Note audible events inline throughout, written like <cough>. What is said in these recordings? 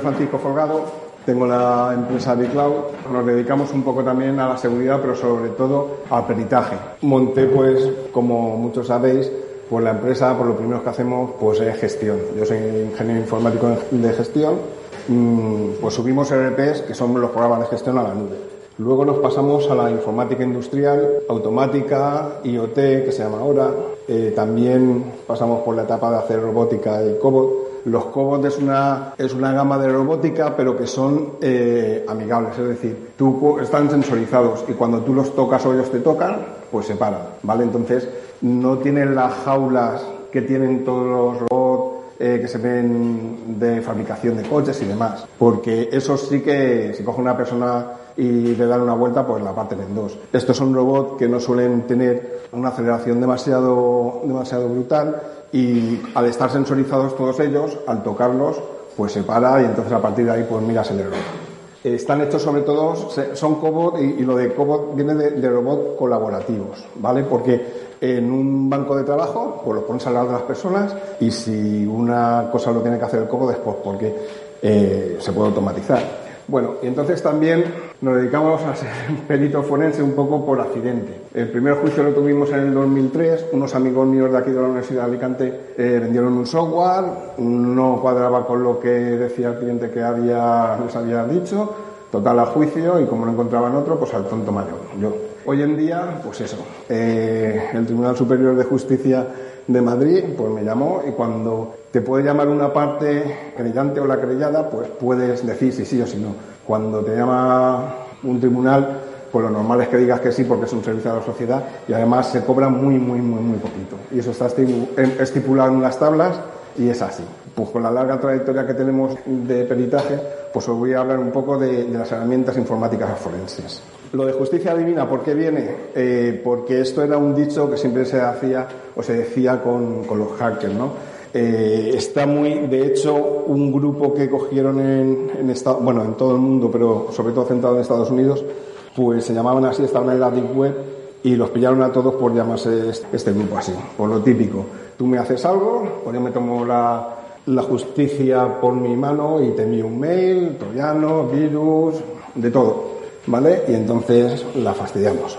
Francisco Folgado, tengo la empresa Bicloud, nos dedicamos un poco también a la seguridad, pero sobre todo al peritaje. Monté, pues, como muchos sabéis, pues la empresa, por lo primero que hacemos, pues es gestión. Yo soy ingeniero informático de gestión, mm, pues subimos RPs, que son los programas de gestión a la nube. Luego nos pasamos a la informática industrial, automática, IoT, que se llama ahora. Eh, también pasamos por la etapa de hacer robótica y cobot. Los cobots es una, es una gama de robótica, pero que son eh, amigables, es decir, tú, están sensorizados y cuando tú los tocas o ellos te tocan, pues se paran, ¿vale? Entonces, no tienen las jaulas que tienen todos los robots eh, que se ven de fabricación de coches y demás, porque eso sí que si coge una persona y le dan una vuelta, pues la parten en dos. Estos son robots que no suelen tener una aceleración demasiado, demasiado brutal y al estar sensorizados todos ellos, al tocarlos, pues se para y entonces a partir de ahí pues miras el error. Están hechos sobre todo, son cobot y, lo de cobot viene de, de robots colaborativos, ¿vale? Porque en un banco de trabajo, pues lo pones al lado de las personas y si una cosa lo tiene que hacer el cobot es pues porque eh, se puede automatizar. Bueno, y entonces también nos dedicamos a ser perito forense un poco por accidente. El primer juicio lo tuvimos en el 2003. Unos amigos míos de aquí de la Universidad de Alicante eh, vendieron un software, no cuadraba con lo que decía el cliente que había, les había dicho. Total a juicio y como no encontraban otro, pues al tonto mayor, yo. Hoy en día, pues eso, eh, el Tribunal Superior de Justicia de Madrid, pues me llamó y cuando te puede llamar una parte creyente o la creyada, pues puedes decir si sí o si no. Cuando te llama un tribunal, pues lo normal es que digas que sí porque es un servicio a la sociedad y además se cobra muy, muy, muy, muy poquito. Y eso está estipulado en las tablas y es así. Pues con la larga trayectoria que tenemos de peritaje, pues os voy a hablar un poco de, de las herramientas informáticas forenses. Lo de justicia divina, ¿por qué viene? Eh, porque esto era un dicho que siempre se hacía o se decía con, con los hackers, ¿no? Eh, está muy, de hecho, un grupo que cogieron en, en bueno, en todo el mundo, pero sobre todo centrado en Estados Unidos, pues se llamaban así, estaban en la Deep Web y los pillaron a todos por llamarse este grupo así, por lo típico. Tú me haces algo, pues yo me tomo la, la justicia por mi mano y te envío un mail, troyano, virus, de todo. ¿Vale? Y entonces la fastidiamos.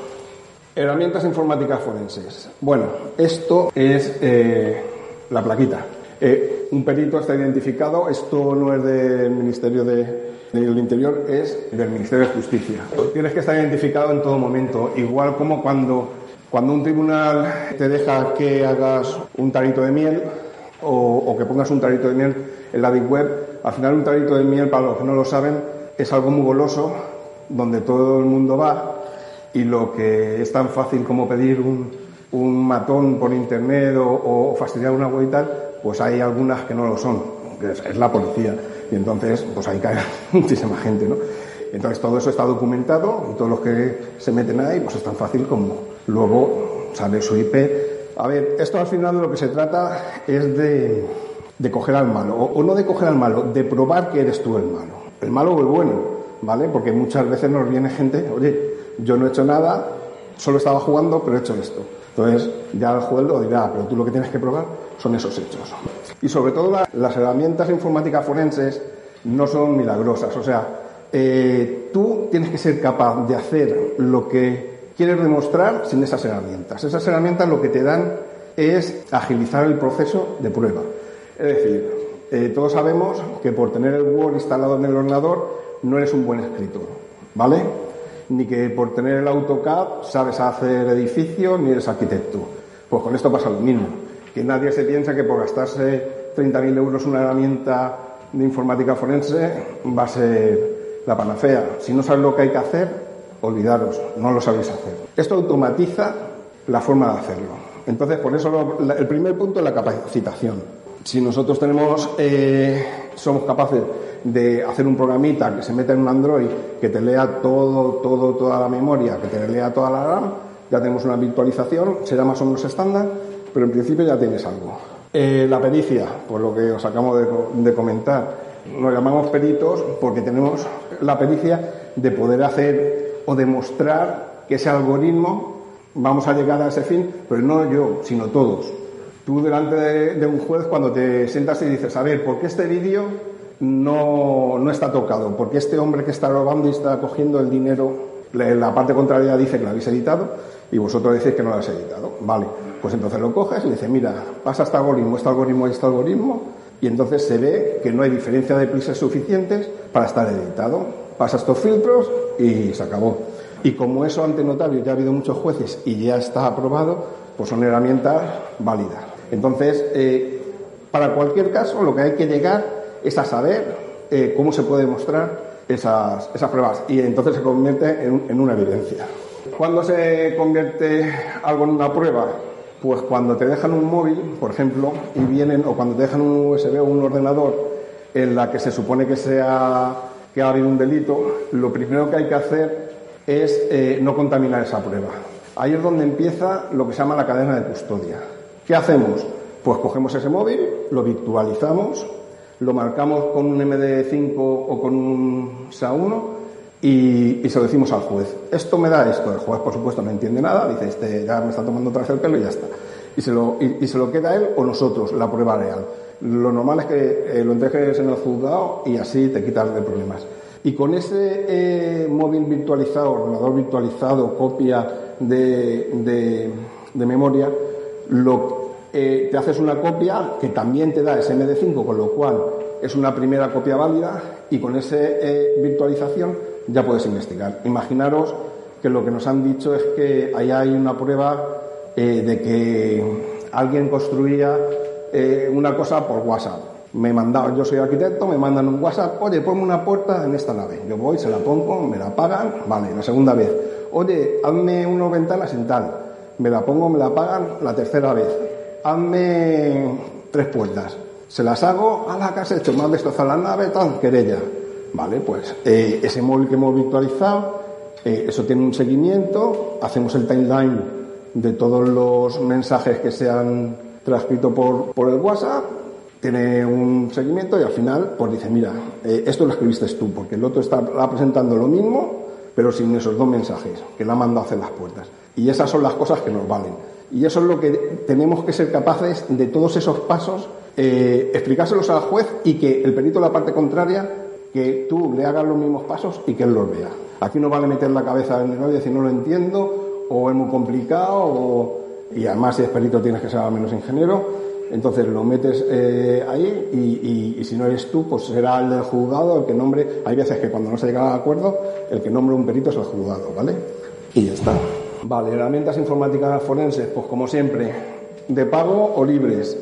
Herramientas informáticas forenses. Bueno, esto es eh, la plaquita. Eh, un perito está identificado, esto no es del Ministerio de, del Interior, es del Ministerio de Justicia. Tienes que estar identificado en todo momento, igual como cuando, cuando un tribunal te deja que hagas un tarito de miel o, o que pongas un tarito de miel en la Deep Web. Al final un tarito de miel, para los que no lo saben, es algo muy goloso donde todo el mundo va y lo que es tan fácil como pedir un, un matón por internet o, o, fastidiar una web y tal, pues hay algunas que no lo son, que es, es, la policía. Y entonces, pues ahí cae <laughs> muchísima gente, ¿no? Entonces todo eso está documentado y todos los que se meten ahí, pues es tan fácil como luego saber su IP. A ver, esto al final de lo que se trata es de, de coger al malo, o, no de coger al malo, de probar que eres tú el malo, el malo o el bueno. ¿vale? Porque muchas veces nos viene gente, oye, yo no he hecho nada, solo estaba jugando, pero he hecho esto. Entonces, ya el juez lo dirá, pero tú lo que tienes que probar son esos hechos. Y sobre todo la, las herramientas informáticas forenses no son milagrosas, o sea, eh, tú tienes que ser capaz de hacer lo que quieres demostrar sin esas herramientas. Esas herramientas lo que te dan es agilizar el proceso de prueba. Es decir, eh, todos sabemos que por tener el Word instalado en el ordenador no eres un buen escritor, ¿vale? Ni que por tener el AutoCAD sabes hacer edificios ni eres arquitecto. Pues con esto pasa lo mismo. Que nadie se piensa que por gastarse 30.000 euros una herramienta de informática forense va a ser la panacea. Si no sabes lo que hay que hacer, olvidaros, no lo sabéis hacer. Esto automatiza la forma de hacerlo. Entonces, por eso el primer punto es la capacitación. Si nosotros tenemos, eh, somos capaces de hacer un programita que se meta en un Android que te lea todo, todo, toda la memoria, que te lea toda la RAM, ya tenemos una virtualización, será más o menos estándar, pero en principio ya tienes algo. Eh, la pericia, por lo que os acabo de, comentar, nos llamamos peritos porque tenemos la pericia de poder hacer o demostrar que ese algoritmo vamos a llegar a ese fin, pero no yo, sino todos. Tú delante de, un juez cuando te sientas y dices, a ver, ¿por qué este vídeo no, no está tocado? ¿Por qué este hombre que está robando y está cogiendo el dinero, la parte contraria dice que lo habéis editado y vosotros decís que no lo habéis editado? Vale, pues entonces lo coges y dices, mira, pasa este algoritmo, este algoritmo y este algoritmo, y entonces se ve que no hay diferencia de prisas suficientes para estar editado. Pasa estos filtros y se acabó. Y como eso ante notario ya ha habido muchos jueces y ya está aprobado, pues son herramientas válidas. Entonces, eh, para cualquier caso, lo que hay que llegar es a saber eh, cómo se puede mostrar esas, esas, pruebas y entonces se convierte en, una evidencia. ¿Cuándo se convierte algo en una prueba? Pues cuando te dejan un móvil, por ejemplo, y vienen, o cuando te dejan un USB o un ordenador en la que se supone que sea que ha habido un delito, lo primero que hay que hacer es eh, no contaminar esa prueba. Ahí es donde empieza lo que se llama la cadena de custodia. ¿Qué hacemos? Pues cogemos ese móvil, lo virtualizamos, lo marcamos con un MD5 o con un SA1 y, se lo decimos al juez. Esto me da esto. El juez, por supuesto, no entiende nada, dice, este ya me está tomando otra el pelo y ya está. Y se lo, y, se lo queda él o nosotros, la prueba real. Lo normal es que eh, lo entregues en el juzgado y así te quitas de problemas. Y con ese eh, móvil virtualizado, ordenador virtualizado, copia de, de, memoria, lo, eh, te haces una copia que también te da SMD5, con lo cual es una primera copia válida y con esa virtualización ya puedes investigar. Imaginaros que lo que nos han dicho es que ahí hay una prueba de que alguien construía una cosa por WhatsApp me yo soy arquitecto, me mandan un WhatsApp, oye, ponme una puerta en esta nave. Yo voy, se la pongo, me la pagan, vale, la segunda vez. Oye, hazme unas ventanas en tal. Me la pongo, me la pagan la tercera vez. Hazme tres puertas. Se las hago, a la casa hecho, más destrozar la nave, tal, querella. Vale, pues eh, ese móvil que hemos virtualizado, eh, eso tiene un seguimiento, hacemos el timeline de todos los mensajes que se han transcrito por, por el WhatsApp, tiene un seguimiento y al final pues dice, mira, eh, esto lo escribiste tú, porque el otro está presentando lo mismo, pero sin esos dos mensajes, que la mandado a hacer las puertas. Y esas son las cosas que nos valen. Y eso es lo que tenemos que ser capaces de todos esos pasos, eh, explicárselos al juez y que el perito de la parte contraria, que tú le hagas los mismos pasos y que él los vea. Aquí no vale meter la cabeza en el y decir no lo entiendo, o es muy complicado, o... y además si es perito tienes que ser al menos ingeniero entonces lo metes eh, ahí y, si no eres tú, pues será el del juzgado el que nombre. Hay veces que cuando no se llega a acuerdo, el que nombre un perito es el juzgado, ¿vale? Y ya está. Vale, herramientas informáticas forenses, pues como siempre, de pago o libres.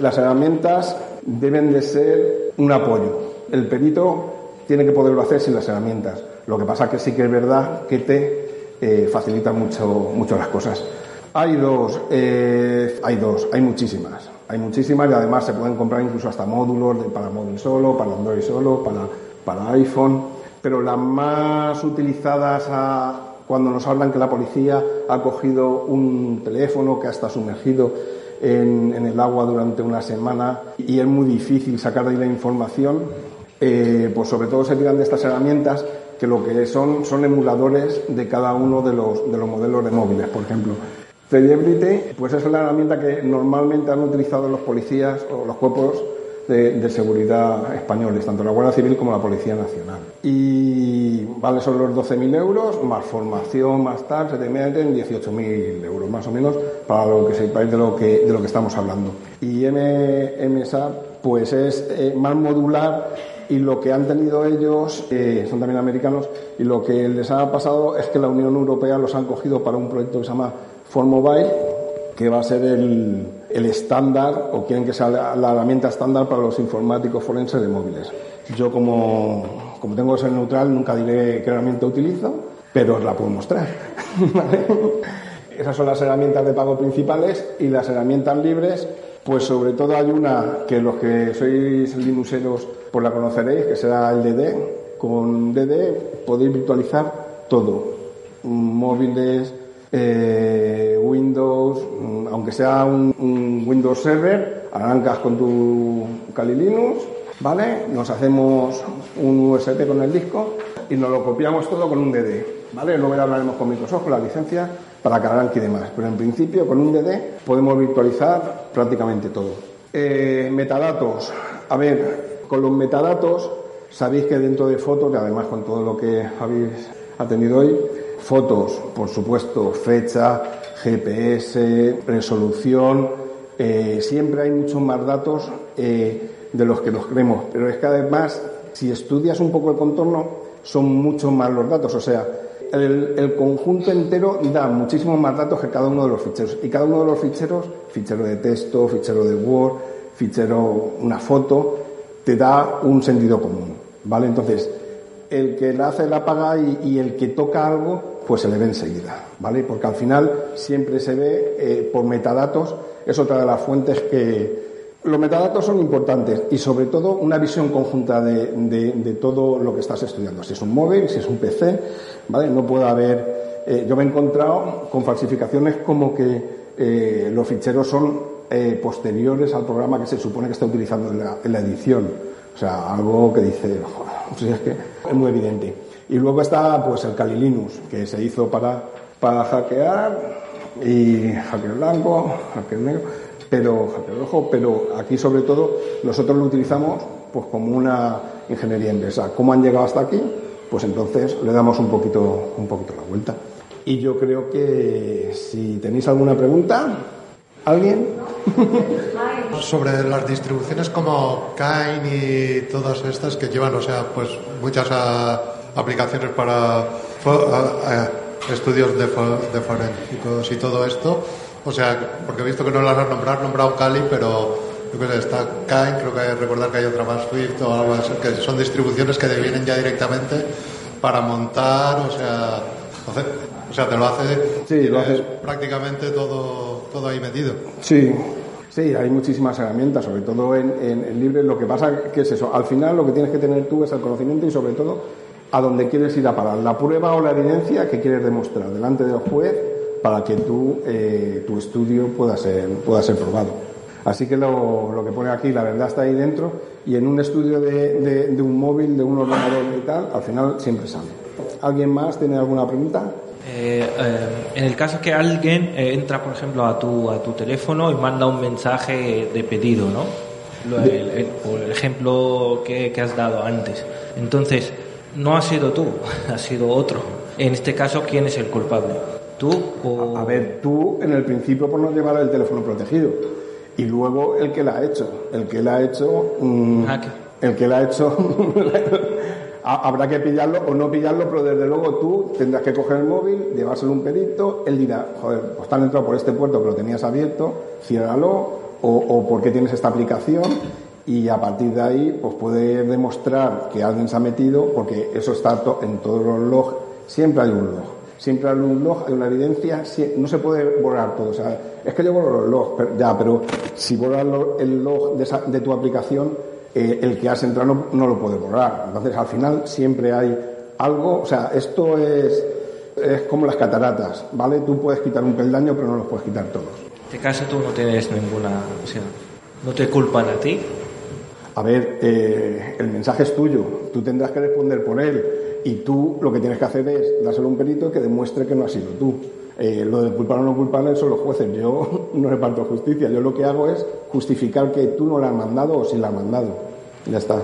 Las herramientas deben de ser un apoyo. El perito tiene que poderlo hacer sin las herramientas. Lo que pasa que sí que es verdad que te eh, facilita mucho, mucho las cosas. Hay dos, eh, hay dos, hay muchísimas. Hay muchísimas y además se pueden comprar incluso hasta módulos para móvil solo, para Android solo, para, para iPhone. Pero las más utilizadas cuando nos hablan que la policía ha cogido un teléfono que estado sumergido en, el agua durante una semana y es muy difícil sacar de ahí la información, eh, pues sobre todo se tiran de estas herramientas que lo que son son emuladores de cada uno de los, de los modelos de móviles, por ejemplo. Celebrity, pues es la herramienta que normalmente han utilizado los policías o los cuerpos de, seguridad españoles, tanto la Guardia Civil como la Policía Nacional. Y vale, son los 12.000 euros, más formación, más tal, se te meten 18.000 euros, más o menos, para lo que sepáis de lo que, de lo que estamos hablando. Y MSA, pues es eh, más modular y lo que han tenido ellos, eh, son también americanos, y lo que les ha pasado es que la Unión Europea los han cogido para un proyecto que se llama For Mobile, que va a ser el, estándar, o quieren que sea la, herramienta estándar para los informáticos forenses de móviles. Yo, como, como tengo que ser neutral, nunca diré qué herramienta utilizo, pero os la puedo mostrar. <laughs> Esas son las herramientas de pago principales y las herramientas libres, pues sobre todo hay una que los que sois linuseros pues la conoceréis, que será el DD. Con DD podéis virtualizar todo, móviles, eh, Windows, aunque sea un, Windows Server, arrancas con tu Kali Linux, ¿vale? Nos hacemos un USB con el disco y nos lo copiamos todo con un DD, ¿vale? Luego hablaremos con Microsoft, con la licencia para Karank y demás, pero en principio con un DD podemos virtualizar prácticamente todo. Eh, metadatos, a ver, con los metadatos sabéis que dentro de fotos, y además con todo lo que habéis atendido hoy, fotos, por supuesto, fecha, GPS, resolución, eh, siempre hay muchos más datos eh, de los que nos creemos, pero es que además, si estudias un poco el contorno, son muchos más los datos, o sea, el, conjunto entero da muchísimos más datos que cada uno de los ficheros. Y cada uno de los ficheros, fichero de texto, fichero de Word, fichero, una foto, te da un sentido común. ¿Vale? Entonces, el que la hace la paga y, el que toca algo, pues se le ve enseguida. ¿Vale? Porque al final siempre se ve eh, por metadatos, es otra de las fuentes que, los metadatos son importantes y sobre todo una visión conjunta de, todo lo que estás estudiando. Si es un móvil, si es un PC, ¿vale? No puede haber. Eh, yo me he encontrado con falsificaciones como que eh, los ficheros son posteriores al programa que se supone que está utilizando en la, edición. O sea, algo que dice, joder, es que es muy evidente. Y luego está pues el Kali Linux, que se hizo para, para hackear y hacker blanco, hacker negro pero rojo, pero aquí sobre todo nosotros lo utilizamos pues como una ingeniería inversa. ¿Cómo han llegado hasta aquí? Pues entonces le damos un poquito, un poquito la vuelta. Y yo creo que si tenéis alguna pregunta, ¿alguien? <laughs> Sobre las distribuciones como Kain y todas estas que llevan, o sea, pues muchas ah, aplicaciones para estudios de, de y todo esto, o sea, porque he visto que no las has nombrado, has nombrado Kali, pero yo creo que está Kain, creo que recordar que hay otra más Swift o algo así, que son distribuciones que vienen ya directamente para montar, o sea, o sea, te lo hace, sí, lo hace prácticamente todo, todo ahí metido. Sí, Sí, hay muchísimas herramientas, sobre todo en, en, libre. Lo que pasa que es eso, al final lo que tienes que tener tú es el conocimiento y sobre todo a dónde quieres ir a parar, la prueba o la evidencia que quieres demostrar delante del juez para que tú, eh, tu estudio pueda ser, pueda ser probado. Así que lo, lo, que pone aquí, la verdad está ahí dentro y en un estudio de, de, un móvil, de un ordenador y tal, al final siempre sale. ¿Alguien más tiene alguna pregunta? Eh, eh, en el caso que alguien entra, por ejemplo, a tu, a tu teléfono y manda un mensaje de pedido, ¿no? el, por el ejemplo que, que has dado antes. Entonces, no ha sido tú, <laughs> ha sido otro. En este caso, ¿quién es el culpable? ¿Tú o...? A, ver, tú en el principio por no llevar el teléfono protegido. Y luego el que la ha hecho. El que la ha hecho... Mm, ah, el que la ha hecho... <laughs> habrá que pillarlo o no pillarlo, pero desde luego tú tendrás que coger el móvil, llevárselo un perito, él dirá, joder, pues te han entrado por este puerto que lo tenías abierto, ciérralo, o, o por qué tienes esta aplicación, y a partir de ahí pues puede demostrar que alguien se ha metido, porque eso está en todos los logs, siempre hay un log siempre hay un log, hay una evidencia, no se puede borrar todo. O sea, es que yo borro los logs, ya, pero si borras el log de, tu aplicación, eh, el que has entrado no, lo puede borrar. Entonces, al final siempre hay algo, o sea, esto es, es como las cataratas, ¿vale? Tú puedes quitar un peldaño, pero no los puedes quitar todos. En este caso tú no tienes ninguna, o no te culpan a ti. A ver, eh, el mensaje es tuyo, tú tendrás que responder por él y tú lo que tienes que hacer es dárselo un perito que demuestre que no has sido tú. Eh, lo de culpar o no culpable son los jueces. Yo <laughs> no reparto justicia. Yo lo que hago es justificar que tú no la has mandado o si la has mandado. Ya está.